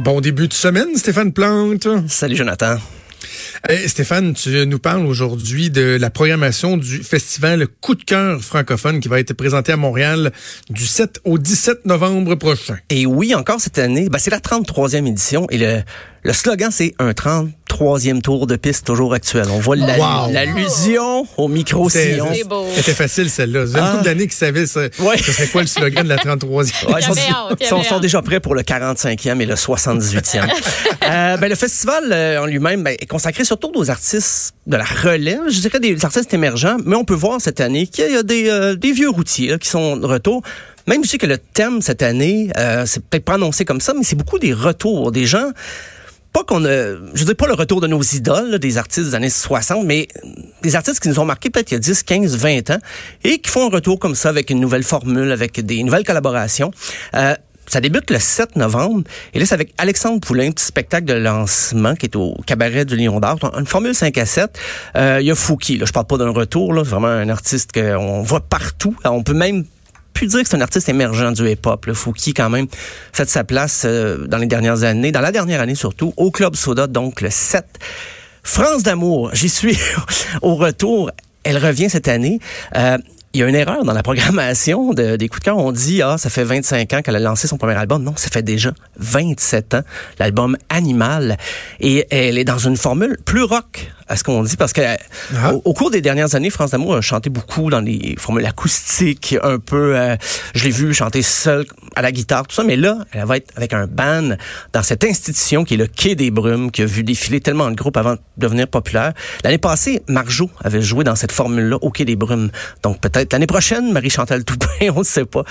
Bon début de semaine, Stéphane Plante. Salut Jonathan. Hey, Stéphane, tu nous parles aujourd'hui de la programmation du festival Coup de cœur francophone qui va être présenté à Montréal du 7 au 17 novembre prochain. Et oui, encore cette année, ben c'est la 33e édition et le, le slogan c'est un 33e tour de piste toujours actuel. On voit Wow. l'allusion au micro-sillon. C'est beau. C'était facile celle-là. J'ai une Ah. couple d'années qui savait ça. Ouais. Ce serait quoi le slogan de la 33e? Ouais, ils sont, déjà prêts pour le 45e et le 78e. Euh, ben, le festival euh, en lui-même ben, est consacré surtout aux artistes de la relève, je dirais des artistes émergents, mais on peut voir cette année qu'il y a des, euh, vieux routiers qui sont de retour. Même si que le thème cette année, euh, c'est peut-être pas annoncé comme ça, mais c'est beaucoup des retours, des gens pas qu'on a, je dis pas le retour de nos idoles, des artistes des années 60, mais des artistes qui nous ont marqués peut-être il y a 10, 15, 20 ans et qui font un retour comme ça avec une nouvelle formule, avec des nouvelles collaborations. Euh, ça débute le 7 novembre. Et là, c'est avec Alexandre Poulain, petit spectacle de lancement qui est au cabaret du Lion d'Or. Une formule 5 à 7. Euh, il y a Fouki. Là, je parle pas d'un retour. C'est vraiment un artiste qu'on voit partout. Alors, on peut même plus dire que c'est un artiste émergent du hip-hop. Le Fouki, quand même, fait sa place euh, dans les dernières années, dans la dernière année surtout, au Club Soda, donc le 7. France d'amour, j'y suis au retour. Elle revient cette année. Euh, il y a une erreur dans la programmation de, des coups de cœur. On dit, ah, ça fait 25 ans qu'elle a lancé son premier album. Non, ça fait déjà 27 ans, l'album Animal. Et elle est dans une formule plus rock, à ce qu'on dit, parce que Ah. au, au cours des dernières années, France D'amour a chanté beaucoup dans les formules acoustiques, un peu, euh, je l'ai vu chanter seule à la guitare, tout ça. Mais là, elle va être avec un band dans cette institution qui est le Quai des Brumes, qui a vu défiler tellement de groupes avant de devenir populaire. L'année passée, Marjo avait joué dans cette formule-là au Quai des Brumes. Donc peut-être l'année prochaine, Marie-Chantal Toupin, on ne sait pas.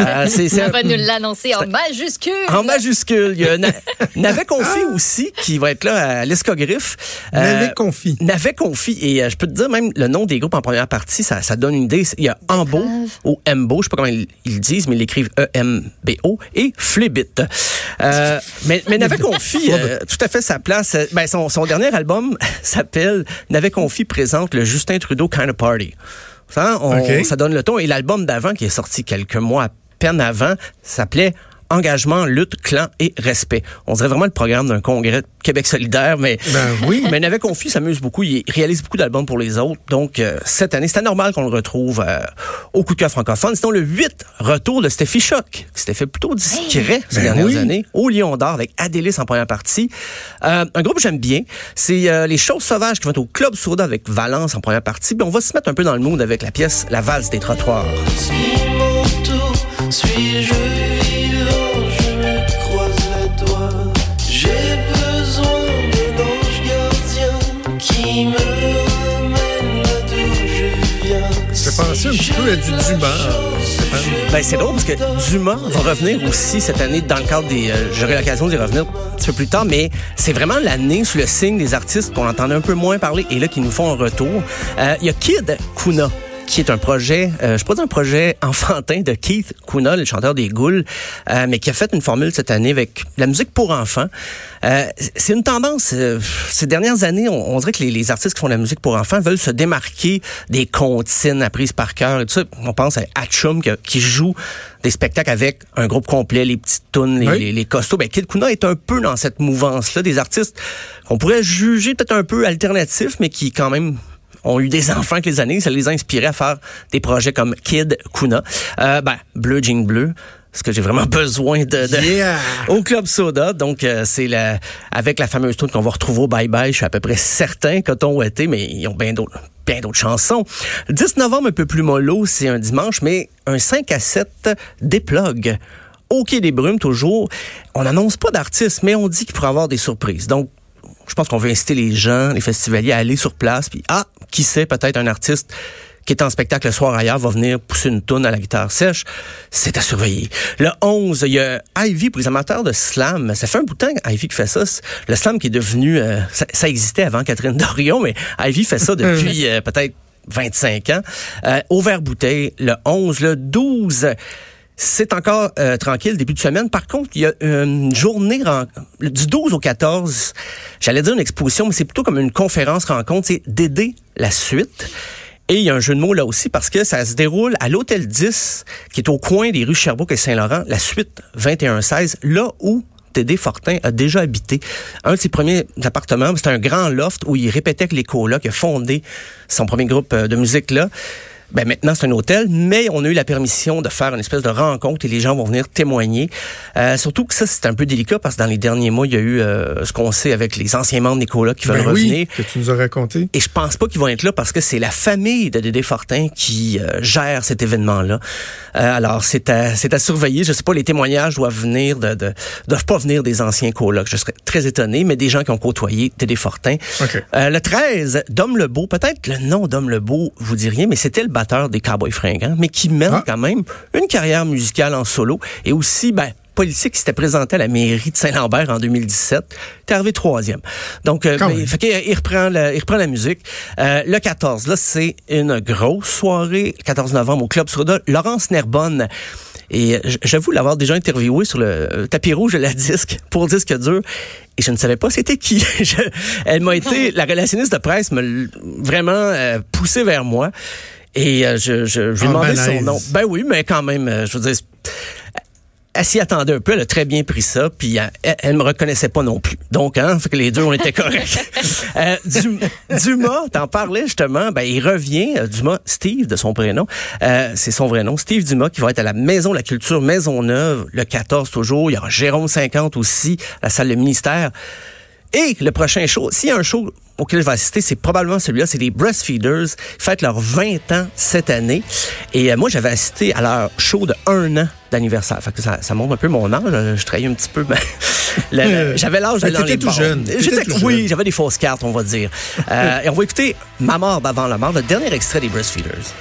Euh, c'est- c'est- Elle va nous l'annoncer en majuscule. en majuscule. Il y a Na- Navet Confi aussi qui va être là à l'Escogriffe. Euh, Navet Confi. Navet Confi. Et euh, je peux te dire, même le nom des groupes en première partie, ça, ça donne une idée. Il y a Ambo ou Embo, je sais pas comment ils, ils le disent, mais ils l'écrivent E-M-B-O et Flibit. Euh, mais, mais Navet Confi, euh, tout à fait sa place. Euh, Ben, son, son dernier album s'appelle Navet Confi présente le Justin Trudeau Kind of Party. Ça, on- ça donne le ton. Et l'album d'avant, qui est sorti quelques mois à peine avant, s'appelait Engagement, lutte, clan et respect. On dirait vraiment le programme d'un congrès de Québec solidaire, mais Ben oui. mais Navet Confi s'amuse beaucoup. Il réalise beaucoup d'albums pour les autres. Donc, euh, cette année, c'était normal qu'on le retrouve euh, au coup de cœur francophone. Sinon, le 8, retour de Steffi Choc, qui s'était fait plutôt discret ces Ben dernières oui. années, au Lion d'Or avec Adélis en première partie. Euh, un groupe que j'aime bien, c'est euh, Les Choses Sauvages qui vont être au Club Soda avec Valence en première partie. Puis on va se mettre un peu dans le mood avec la pièce La valse des trottoirs. Suis Ben, c'est drôle parce que Dumas va revenir aussi cette année dans le cadre des. euh, J'aurai l'occasion d'y revenir un petit peu plus tard, mais c'est vraiment l'année sous le signe des artistes qu'on entendait un peu moins parler et là qui nous font un retour. Euh, Il y a Kid Kuna qui est un projet, euh, je dire un projet enfantin de Keith Kuna, le chanteur des Goules, euh, mais qui a fait une formule cette année avec la musique pour enfants. Euh, c'est une tendance, euh, ces dernières années, on, on dirait que les, les artistes qui font de la musique pour enfants veulent se démarquer des comptines apprises par cœur et tout ça. On pense à Hatchum qui, qui joue des spectacles avec un groupe complet, les petites tunes, les, Oui. les, les costauds. Ben, Kid Kuna est un peu dans cette mouvance-là, des artistes qu'on pourrait juger peut-être un peu alternatifs, mais qui quand même ont eu des enfants avec les années, ça les a inspirés à faire des projets comme Kid Kuna. Euh, ben, Bleu Jean Bleu, ce que j'ai vraiment besoin de, de- Yeah! au Club Soda. Donc, euh, c'est la, avec la fameuse tune qu'on va retrouver au Bye Bye, je suis à peu près certain, Coton Ouaté, mais ils ont bien d'autres bien d'autres chansons. Le 10 novembre, un peu plus mollo, c'est un dimanche, mais un 5 à 7 déplug. Au Quai des Brumes, toujours. On n'annonce pas d'artistes, mais on dit qu'il pourrait y avoir des surprises. Donc, je pense qu'on veut inciter les gens, les festivaliers à aller sur place, puis ah, qui sait, peut-être un artiste qui est en spectacle le soir ailleurs va venir pousser une toune à la guitare sèche. C'est à surveiller. Le 11, il y a Ivy pour les amateurs de slam. Ça fait un bout de temps Ivy qui fait ça. Le slam qui est devenu... euh, ça, ça existait avant Catherine Dorion, mais Ivy fait ça depuis euh, peut-être 25 ans. Euh, au vert bouteille, le 11, le 12... C'est encore euh, tranquille début de semaine. Par contre, il y a une journée du 12 au 14. J'allais dire une exposition, mais c'est plutôt comme une conférence rencontre. C'est d'aider la suite. Et il y a un jeu de mots là aussi parce que ça se déroule à l'hôtel 10, qui est au coin des rues Sherbrooke et Saint-Laurent, la suite 2116, là où Tédé Fortin a déjà habité. Un de ses premiers appartements, c'était un grand loft où il répétait que les colocs, il a fondé son premier groupe euh, de musique là. Ben maintenant c'est un hôtel, mais on a eu la permission de faire une espèce de rencontre et les gens vont venir témoigner. Euh, surtout que ça c'est un peu délicat parce que dans les derniers mois il y a eu euh, ce qu'on sait avec les anciens membres Nicolas qui veulent Ben revenir. oui, que tu nous as raconté. Et je pense pas qu'ils vont être là parce que c'est la famille de Dédé Fortin qui euh, gère cet événement-là. Euh, alors c'est à c'est à surveiller. Je sais pas, les témoignages doivent venir de, de doivent pas venir des anciens colocs. Je serais très étonné, mais des gens qui ont côtoyé Dédé Fortin. OK. Euh, le 13, Dom Lebeau, peut-être le nom Dom Lebeau vous dit rien, mais c'était le batteur des Cowboys fringants, mais qui mène Ah. quand même une carrière musicale en solo et aussi, ben, politique, il s'était présenté à la mairie de Saint-Lambert en 2017. Il est arrivé troisième. Donc, euh, mais- fait qu'il- il reprend, la, il reprend la musique. Euh, le 14, là, c'est une grosse soirée, le 14 novembre au Club Soda. Laurence Nerbonne. Et euh, j'avoue l'avoir déjà interviewé sur le euh, tapis rouge de la disque pour disque dur. Et je ne savais pas c'était qui. Je- elle m'a été, la relationniste de presse m'a vraiment euh, poussé vers moi. Et euh, je, je, je lui ai En demandé son nom. Ben oui, mais quand même, euh, je veux dire, elle s'y attendait un peu, elle a très bien pris ça, puis elle, elle, elle me reconnaissait pas non plus. Donc, hein, fait que les deux, on était corrects. euh, Dum- Dumas, t'en parlais justement, ben il revient, euh, Dumas, Steve de son prénom, euh, c'est son vrai nom, Steve Dumas, qui va être à la Maison de la Culture Maisonneuve, le 14 toujours. Il y aura Jérôme 50 aussi, à la salle de ministère. Et le prochain show, s'il y a un show auquel je vais assister, c'est probablement celui-là, c'est les Breastfeeders. Fêtent leurs 20 ans cette année. Et euh, moi, j'avais assisté à leur show de un an d'anniversaire. Fait que ça, ça montre un peu mon âge. Euh, Je trahis un petit peu. mais le- le- j'avais l'âge d'aller dans les tout bars. jeune. J'étais- tout Oui, j'avais des fausses cartes, on va dire. Euh, et on va écouter Ma mort d'avant la mort, le dernier extrait des Breastfeeders.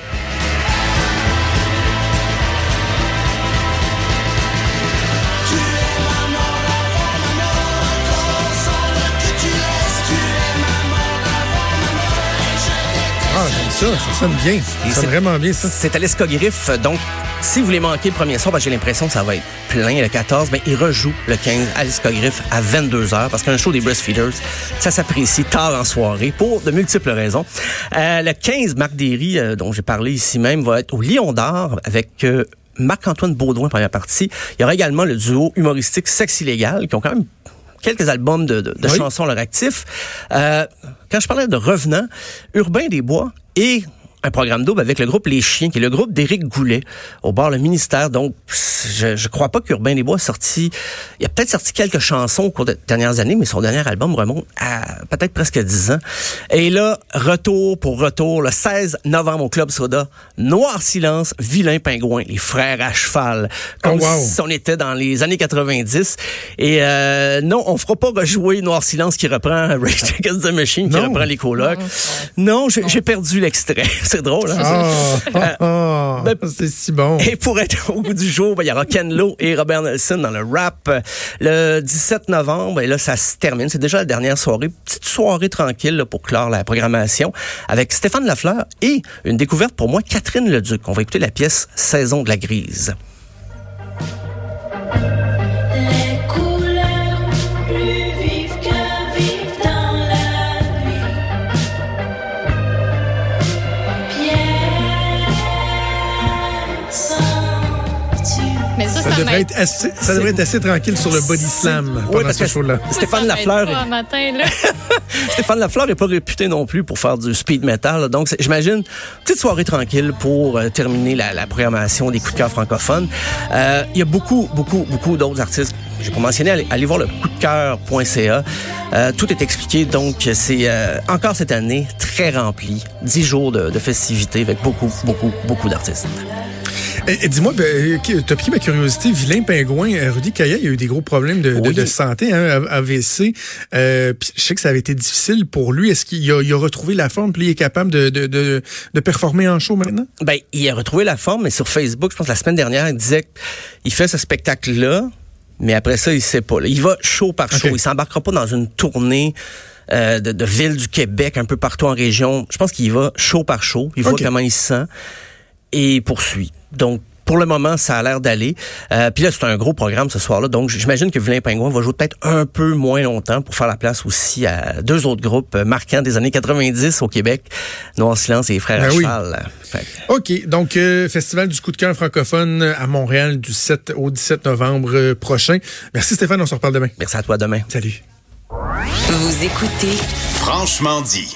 Ça, ça sonne bien. Ça c'est- sonne vraiment bien, ça. C'est à l'escogriffe, donc si vous voulez manquer le premier soir, ben, j'ai l'impression que ça va être plein le 14, mais il rejoue le 15 à l'escogriffe à 22h parce qu'un show des Breastfeeders, ça s'apprécie tard en soirée pour de multiples raisons. Euh, le 15, Marc Derry, euh, dont j'ai parlé ici même, va être au Lion d'Or avec euh, Marc-Antoine Baudouin, première partie. Il y aura également le duo humoristique Sexe Illégal, qui ont quand même quelques albums de, de- de Oui. chansons à leur actif. Euh, quand je parlais de revenants, Urbain des Bois et un programme double avec le groupe Les Chiens, qui est le groupe d'Éric Goulet, au bord le ministère. Donc, je, je crois pas qu'Urbain des Bois a sorti... Il a peut-être sorti quelques chansons au cours des dernières années, mais son dernier album remonte à peut-être presque 10 ans. Et là, retour pour retour, le 16 novembre au Club Soda, Noir Silence, Vilain Pingouin, les frères à cheval. Comme Oh, wow. si on était dans les années 90. Et euh, non, on fera pas rejouer Noir Silence qui reprend Rage Against the Machine, qui Non. reprend les colocs. Non, j'ai j'ai perdu l'extrait. C'est drôle, hein? Ah, ah, ah, ben- c'est si bon. Et pour être au bout du jour, ben, il y aura Ken Lo et Robert Nelson dans le rap euh, le 17 novembre. Et là, ça se termine. C'est déjà la dernière soirée. Petite soirée tranquille là, pour clore la programmation avec Stéphane Lafleur et une découverte pour moi, Catherine Leduc. On va écouter la pièce Saison de la grise. Devrait, m'aide. être assez, ça devrait être assez tranquille sur le body slam Oui, pendant parce ce show-là. Stéphane Lafleur pas un matin, là. Stéphane Lafleur n'est pas réputé non plus pour faire du speed metal. là. Donc, j'imagine, petite soirée tranquille pour euh, terminer la, la programmation des coups de cœur francophones. Euh, Il y a beaucoup, beaucoup, beaucoup d'autres artistes. J'ai pas mentionné, allez, allez voir le coup de cœur.ca. Euh, tout est expliqué. Donc, c'est euh, encore cette année très rempli. Dix jours de, de festivités avec beaucoup, beaucoup, beaucoup d'artistes. Et, et dis-moi, ben, tu as piqué ma curiosité. Vilain Pingouin, euh, Rudy Kaya, il a eu des gros problèmes de, de- Oui. de santé, hein, AVC. Euh, puis je sais que ça avait été difficile pour lui. Est-ce qu'il a, il a retrouvé la forme, puis il est capable de, de, de, de performer en show maintenant? Ben, il a retrouvé la forme, mais sur Facebook, je pense la semaine dernière, il disait qu'il fait ce spectacle-là, mais après ça, il sait pas. là. Il va show par show. Ok. Il s'embarquera pas dans une tournée euh, de, de ville du Québec, un peu partout en région. Je pense qu'il va show par show. Il voit comment il se sent et poursuit. Donc, pour le moment, ça a l'air d'aller. Euh, puis là, c'est un gros programme ce soir-là. Donc, j'imagine que Vilain Pingouin va jouer peut-être un peu moins longtemps pour faire la place aussi à deux autres groupes marquants des années 90 au Québec, Noir Silence et les Frères Ben oui. OK. Donc, euh, Festival du coup de cœur francophone à Montréal du 7 au 17 novembre euh, prochain. Merci Stéphane, on se reparle demain. merci à toi demain. Salut. Vous écoutez Franchement dit.